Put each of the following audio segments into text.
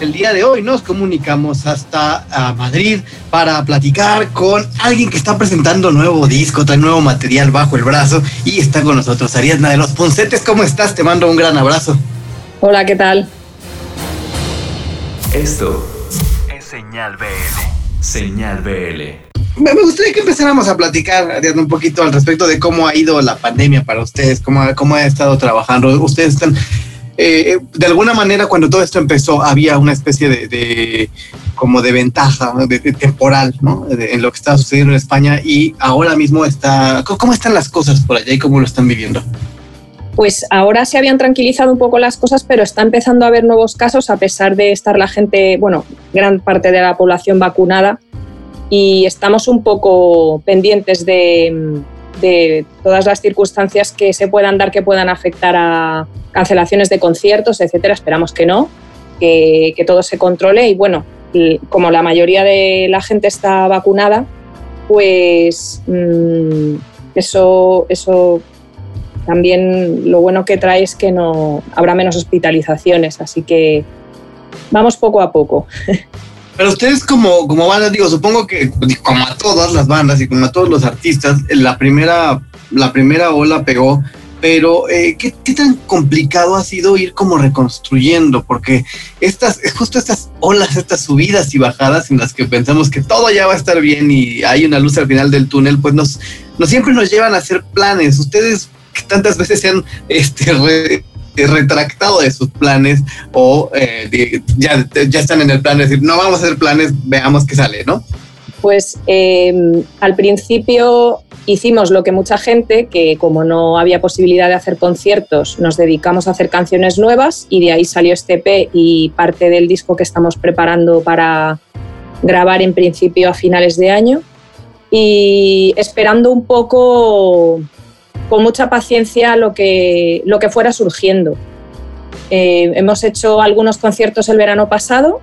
El día de hoy nos comunicamos hasta a Madrid para platicar con alguien que está presentando nuevo disco, trae nuevo material bajo el brazo y está con nosotros Ariadna de los Poncetes. ¿Cómo estás? Te mando un gran abrazo. Hola, ¿qué tal? Esto es Señal BL. Señal BL. Me gustaría que empezáramos a platicar Ariadna, un poquito al respecto de cómo ha ido la pandemia para ustedes, cómo, cómo ha estado trabajando. Ustedes están eh, de alguna manera cuando todo esto empezó había una especie de, como de ventaja temporal ¿no? en lo que estaba sucediendo en España y ahora mismo está, ¿cómo están las cosas por allá y cómo lo están viviendo? Pues ahora se habían tranquilizado un poco las cosas, pero está empezando a haber nuevos casos a pesar de estar la gente, bueno, gran parte de la población vacunada y estamos un poco pendientes de, de todas las circunstancias que se puedan dar que puedan afectar a cancelaciones de conciertos, etcétera. Esperamos que no, que, todo se controle y bueno, como la mayoría de la gente está vacunada, pues mm, eso, eso también lo bueno que trae es que no habrá menos hospitalizaciones, así que vamos poco a poco. Pero ustedes como, como banda, digo, supongo que como a todas las bandas y como a todos los artistas, la primera, la primera ola pegó, pero eh, ¿qué, ¿qué, tan complicado ha sido ir como reconstruyendo? Porque estas, justo estas olas, estas subidas y bajadas en las que pensamos que todo ya va a estar bien y hay una luz al final del túnel, pues nos, nos siempre nos llevan a hacer planes. Ustedes que tantas veces se han este, retractado de sus planes o eh, ya, ya están en el plan de decir, no vamos a hacer planes, veamos qué sale, ¿no? Pues em, al principio hicimos lo que mucha gente, que como no había posibilidad de hacer conciertos, nos dedicamos a hacer canciones nuevas y de ahí salió este P y parte del disco que estamos preparando para grabar en principio a finales de año y esperando un poco con mucha paciencia lo que, lo que fuera surgiendo. Eh, hemos hecho algunos conciertos el verano pasado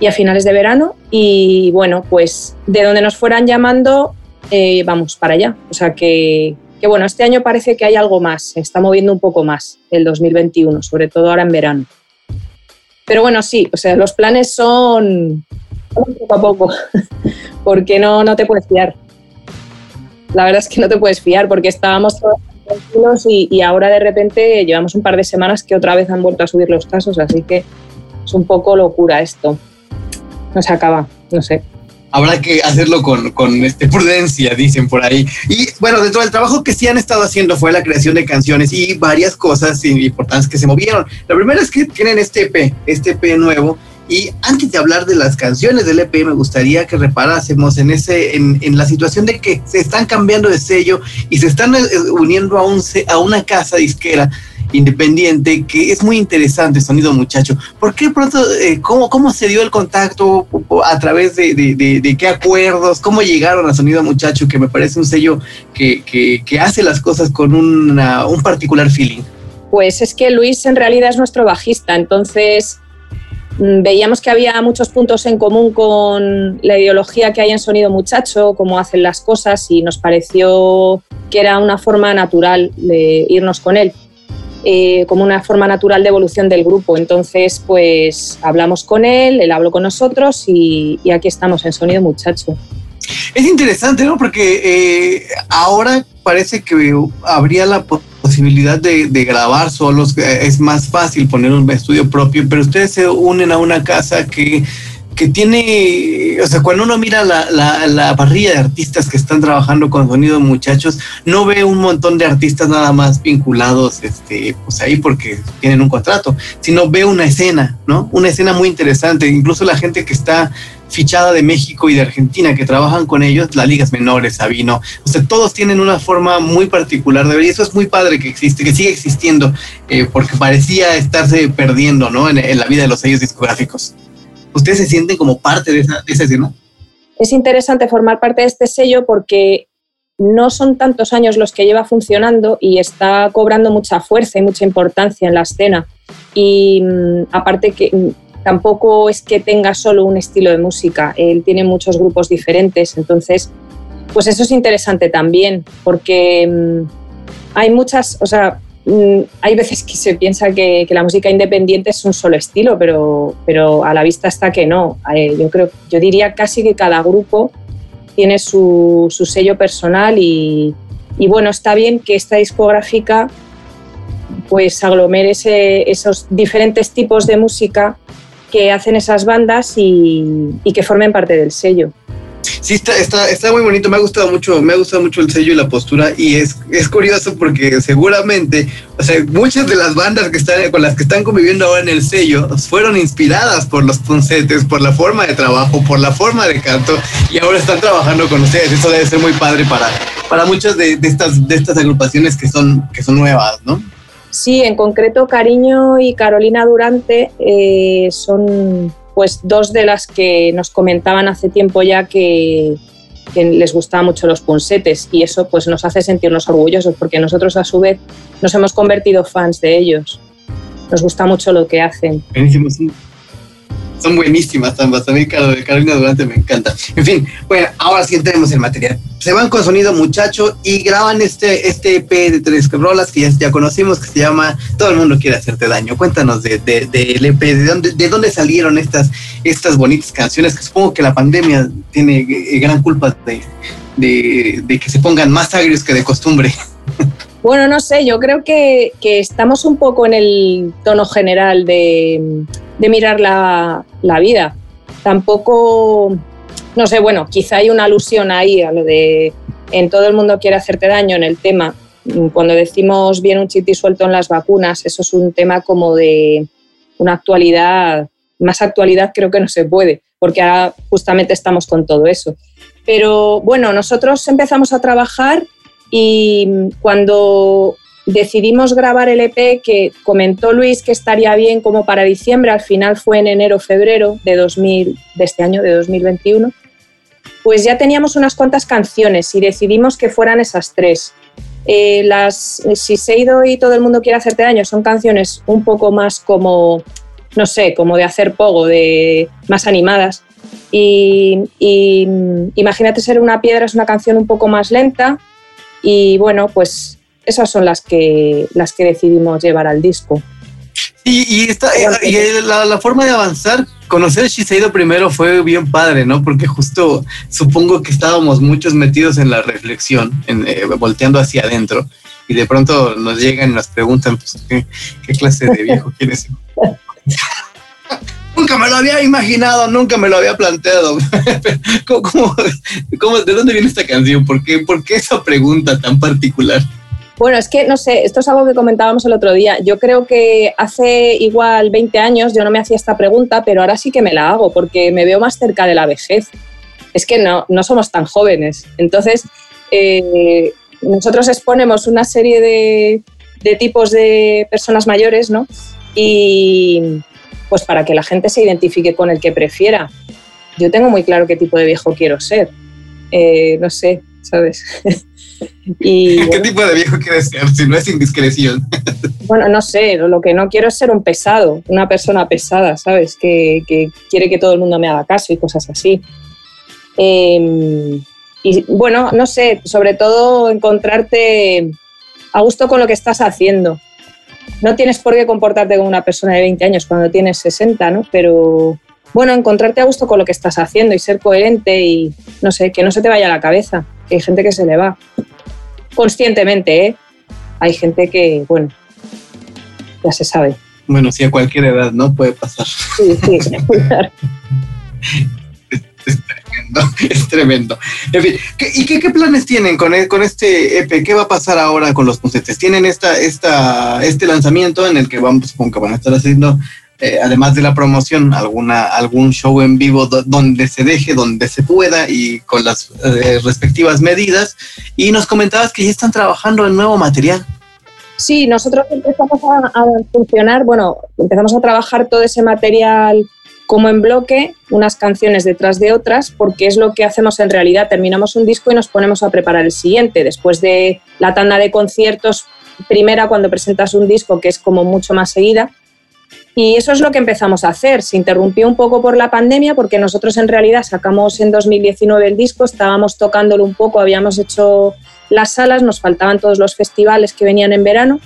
y a finales de verano y bueno, pues de donde nos fueran llamando, eh, vamos para allá. O sea que, que, bueno, este año parece que hay algo más, se está moviendo un poco más el 2021, sobre todo ahora en verano. Pero bueno, sí, o sea, los planes son poco a poco, porque no, no te puedes fiar la verdad es que no te puedes fiar porque estábamos todos tranquilos y, ahora de repente llevamos un par de semanas que otra vez han vuelto a subir los casos, así que es un poco locura esto. No se acaba, no sé. Habrá que hacerlo con, con este, prudencia, dicen por ahí. Y bueno, dentro del trabajo que sí han estado haciendo fue la creación de canciones y varias cosas importantes que se movieron. La primera es que tienen este EP, este EP nuevo, y antes de hablar de las canciones del EP, me gustaría que reparásemos en, ese, en, en la situación de que se están cambiando de sello y se están eh, uniendo a, un, a una casa disquera independiente que es muy interesante, Sonido Muchacho. ¿Por qué pronto, eh, cómo, cómo se dio el contacto, a través de, de, de, qué acuerdos, cómo llegaron a Sonido Muchacho, que me parece un sello que, que, que hace las cosas con una, un particular feeling? Pues es que Luis en realidad es nuestro bajista, entonces veíamos que había muchos puntos en común con la ideología que hay en Sonido Muchacho, cómo hacen las cosas y nos pareció que era una forma natural de irnos con él, eh, como una forma natural de evolución del grupo. Entonces, pues hablamos con él, él habló con nosotros y, aquí estamos en Sonido Muchacho. Es interesante, ¿no? Porque eh, ahora parece que habría la posibilidad de, grabar solos, eh, es más fácil poner un estudio propio, pero ustedes se unen a una casa que, que tiene, o sea, cuando uno mira la, la, la, parrilla de artistas que están trabajando con sonido muchachos, no ve un montón de artistas nada más vinculados, este, pues ahí porque tienen un contrato, sino ve una escena, ¿no? Una escena muy interesante, incluso la gente que está fichada de México y de Argentina que trabajan con ellos, las ligas menores, Sabino, o sea, todos tienen una forma muy particular de ver y eso es muy padre que existe, que sigue existiendo, eh, porque parecía estarse perdiendo, ¿no? En, la vida de los sellos discográficos. ¿Ustedes se sienten como parte de esa, de esa escena? Es interesante formar parte de este sello porque no son tantos años los que lleva funcionando y está cobrando mucha fuerza y mucha importancia en la escena. Y mm, aparte que mm, tampoco es que tenga solo un estilo de música, él tiene muchos grupos diferentes, entonces, pues eso es interesante también, porque mm, hay muchas, o sea, mm, hay veces que se piensa que, la música independiente es un solo estilo, pero, pero a la vista está que no. Eh, yo creo, yo diría casi que cada grupo tiene su, sello personal y, bueno, está bien que esta discográfica pues aglomere esos diferentes tipos de música que hacen esas bandas y que formen parte del sello sí está, está, está muy bonito, me ha gustado mucho, me ha gustado mucho el sello y la postura y es, es curioso porque seguramente, o sea, muchas de las bandas que están con las que están conviviendo ahora en el sello fueron inspiradas por los puncetes, por la forma de trabajo, por la forma de canto y ahora están trabajando con ustedes. Eso debe ser muy padre para, para muchas de, estas, de estas agrupaciones que son, que son nuevas, ¿no? Sí, en concreto Cariño y Carolina Durante eh, son pues dos de las que nos comentaban hace tiempo ya que, les gustaban mucho los punsetes y eso pues nos hace sentirnos orgullosos porque nosotros a su vez nos hemos convertido fans de ellos. Nos gusta mucho lo que hacen son buenísimas ambas. A mí Carolina Durante me encanta. En fin, bueno, ahora sí entremos en material. Se van con sonido muchacho y graban este, este EP de tres rolas que ya, conocimos que se llama Todo el mundo quiere hacerte daño. Cuéntanos del de, de, EP, de dónde, de dónde salieron estas, estas bonitas canciones que supongo que la pandemia tiene eh, gran culpa de, de que se pongan más agrios que de costumbre. Bueno, no sé, yo creo que, que, estamos un poco en el tono general de, de mirar la, la, vida. Tampoco, no sé, bueno, quizá hay una alusión ahí a lo de en todo el mundo quiere hacerte daño en el tema. Cuando decimos bien un chiti suelto en las vacunas, eso es un tema como de una actualidad, más actualidad creo que no se puede, porque ahora justamente estamos con todo eso. Pero bueno, nosotros empezamos a trabajar y cuando decidimos grabar el EP que comentó Luis que estaría bien como para diciembre, al final fue en enero febrero de, 2000, de este año, de 2021, pues ya teníamos unas cuantas canciones y decidimos que fueran esas tres. Eh, las ido y Todo el mundo quiere hacerte daño son canciones un poco más como, no sé, como de hacer pogo, de más animadas. y Imagínate ser una piedra es una canción un poco más lenta y bueno, pues esas son las que, las que decidimos llevar al disco. Y, y, la, forma de avanzar, conocer Shiseido primero fue bien padre, ¿no? Porque justo supongo que estábamos muchos metidos en la reflexión, en, eh, volteando hacia adentro, y de pronto nos llegan y nos preguntan, pues, ¿qué, clase de viejo quieres nunca me lo había imaginado, nunca me lo había planteado. ¿Cómo, de dónde viene esta canción? ¿Por qué, ¿Por qué esa pregunta tan particular? Bueno, es que no sé, esto es algo que comentábamos el otro día. Yo creo que hace igual 20 años yo no me hacía esta pregunta, pero ahora sí que me la hago porque me veo más cerca de la vejez. Es que no, no somos tan jóvenes. Entonces, eh, nosotros exponemos una serie de, de tipos de personas mayores, ¿no? Y, pues para que la gente se identifique con el que prefiera. Yo tengo muy claro qué tipo de viejo quiero ser. Eh, no sé, ¿sabes? y, ¿Qué tipo de viejo quieres ser si no es indiscreción? bueno, no sé, lo que no quiero es ser un pesado, una persona pesada, ¿sabes? Que, quiere que todo el mundo me haga caso y cosas así. Em, y bueno, no sé, sobre todo encontrarte a gusto con lo que estás haciendo no tienes por qué comportarte como una persona de 20 años cuando tienes 60, ¿no? Pero bueno, encontrarte a gusto con lo que estás haciendo y ser coherente y no sé, que no se te vaya a la cabeza, que hay gente que se le va. Conscientemente, ¿eh? Hay gente que, bueno, ya se sabe. Bueno, sí, a cualquier edad, ¿no? Puede pasar. Sí, sí, es tremendo. En fin, ¿y qué, planes tienen con, con este EP? ¿Qué va a pasar ahora con los puncetes? ¿Tienen esta, esta, este lanzamiento en el que vamos, supongo que van a estar haciendo, eh, además de la promoción, alguna, algún show en vivo donde se deje, donde se pueda y con las eh, respectivas medidas? Y nos comentabas que ya están trabajando en nuevo material. Sí, nosotros empezamos a, a funcionar, bueno, empezamos a trabajar todo ese material como en bloque, unas canciones detrás de otras, porque es lo que hacemos en realidad. Terminamos un disco y nos ponemos a preparar el siguiente. Después de la tanda de conciertos, primera cuando presentas un disco que es como mucho más seguida. Y eso es lo que empezamos a hacer. Se interrumpió un poco por la pandemia porque nosotros en realidad sacamos en 2019 el disco, estábamos tocándolo un poco, habíamos hecho las salas, nos faltaban todos los festivales que venían en verano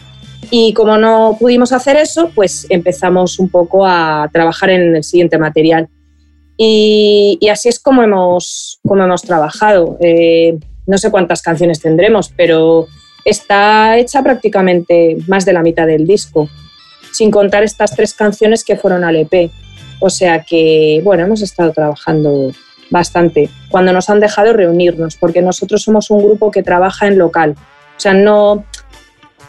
Y como no pudimos hacer eso, pues empezamos un poco a trabajar en el siguiente material. Y, así es como hemos, como hemos trabajado. Eh, no sé cuántas canciones tendremos, pero está hecha prácticamente más de la mitad del disco, sin contar estas tres canciones que fueron al EP. O sea que, bueno, hemos estado trabajando bastante cuando nos han dejado reunirnos, porque nosotros somos un grupo que trabaja en local. O sea, no,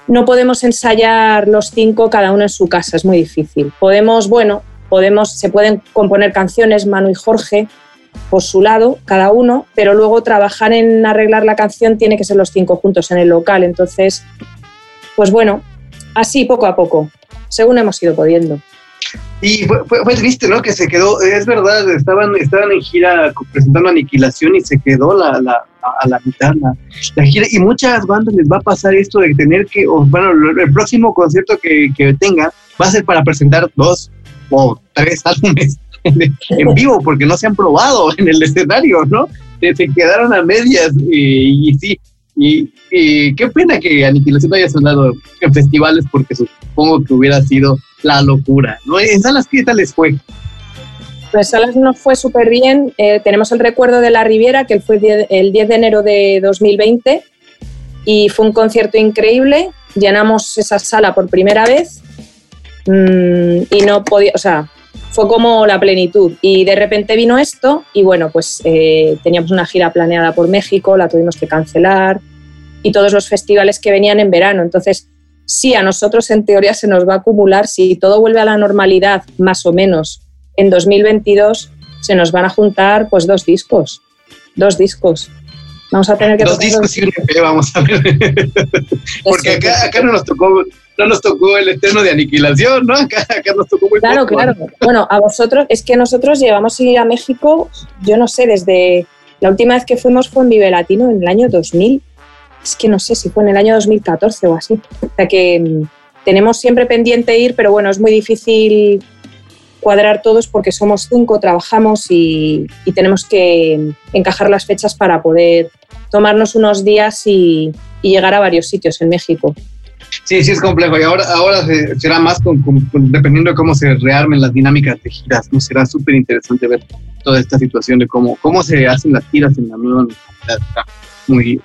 no podemos ensayar los cinco cada uno en su casa, es muy difícil. Podemos, bueno, podemos, se pueden componer canciones, Manu y Jorge, por su lado, cada uno, pero luego trabajar en arreglar la canción tiene que ser los cinco juntos en el local. Entonces, pues bueno, así poco a poco, según hemos ido pudiendo. Y fue, fue, triste, ¿no? Que se quedó, es verdad, estaban, estaban en gira presentando Aniquilación y se quedó la, la, a la mitad la, gira. Y muchas bandas les va a pasar esto de tener que, bueno, el próximo concierto que, que tenga va a ser para presentar dos o tres álbumes en vivo porque no se han probado en el escenario, ¿no? Se quedaron a medias y, sí, y, qué pena que Aniquilación haya sonado en festivales porque supongo que hubiera sido la locura, ¿no? ¿En salas qué tal les fue? Pues salas nos fue súper bien. Eh, tenemos el recuerdo de La Riviera, que fue el 10 de enero de 2020, y fue un concierto increíble. Llenamos esa sala por primera vez mm, y no podía, o sea, fue como la plenitud. Y de repente vino esto y bueno, pues eh, teníamos una gira planeada por México, la tuvimos que cancelar y todos los festivales que venían en verano. Entonces, sí, a nosotros en teoría se nos va a acumular, si todo vuelve a la normalidad más o menos en 2022, se nos van a juntar pues dos discos, dos discos. Vamos a tener que... Dos discos y un EP, vamos a ver. Porque acá, acá no nos tocó no nos tocó el eterno de aniquilación, ¿no? Acá, nos tocó muy Claro, claro. Bueno, a vosotros, es que nosotros llevamos a ir a México, yo no sé, desde la última vez que fuimos fue en Vive Latino en el año 2000. Es que no sé si fue en el año 2014 o así. O sea que mm, tenemos siempre pendiente ir, pero bueno, es muy difícil cuadrar todos porque somos cinco, trabajamos y, tenemos que encajar las fechas para poder tomarnos unos días y, llegar a varios sitios en México. Sí, sí es complejo y ahora, ahora será más con, dependiendo de cómo se rearmen las dinámicas de giras, ¿no? Será súper interesante ver toda esta situación de cómo, cómo se hacen las giras en la nueva Muy,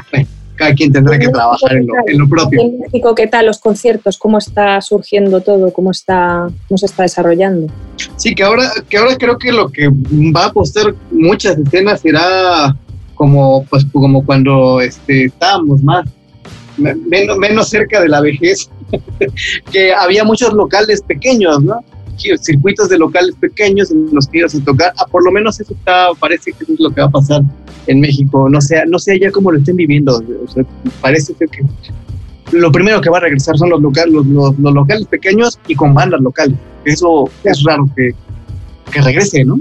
cada quien tendrá que trabajar en lo, propio. En México, ¿qué tal los conciertos? ¿Cómo está surgiendo todo? ¿Cómo, está, cómo se está desarrollando? Sí, que ahora, que ahora creo que lo que va a apostar muchas escenas será como, pues, como cuando este, estábamos más menos, menos cerca de la vejez, que había muchos locales pequeños, ¿no? Circuitos de locales pequeños en los que ibas a tocar, ah, por lo menos eso está, parece que eso es lo que va a pasar en México, no sé, no sé ya cómo lo estén viviendo, parece que lo primero que va a regresar son los, locales, los, los, locales pequeños y con bandas locales, eso es raro que, que regrese, ¿no?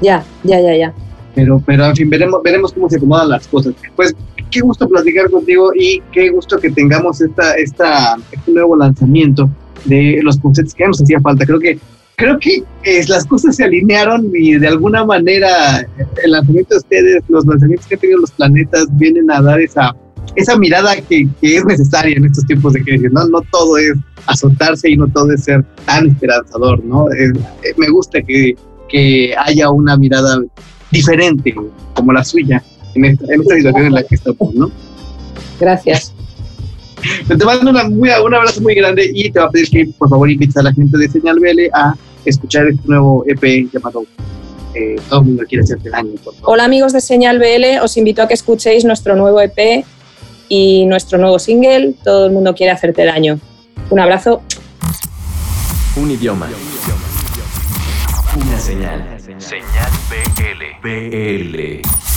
Ya, ya, ya, ya. Pero, pero en fin, veremos, veremos cómo se acomodan las cosas. Pues qué gusto platicar contigo y qué gusto que tengamos esta, esta, este nuevo lanzamiento de los conceptos que nos hacía falta. Creo que creo que las cosas se alinearon y de alguna manera el lanzamiento de ustedes, los lanzamientos que han tenido los planetas vienen a dar esa, esa mirada que, que es necesaria en estos tiempos de crisis, ¿no? No todo es azotarse y no todo es ser tan esperanzador, ¿no? Eh, me gusta que, que haya una mirada diferente como la suya en esta, situación en la que estamos, ¿no? Gracias. Te mando una, un abrazo muy grande y te voy a pedir que por favor invites a la gente de Señal BL a escuchar este nuevo EP llamado eh, Todo el mundo quiere hacerte daño. Hola amigos de Señal BL, os invito a que escuchéis nuestro nuevo EP y nuestro nuevo single, Todo el mundo quiere hacerte daño. Un abrazo. Un idioma. Una señal. Señal BL. BL.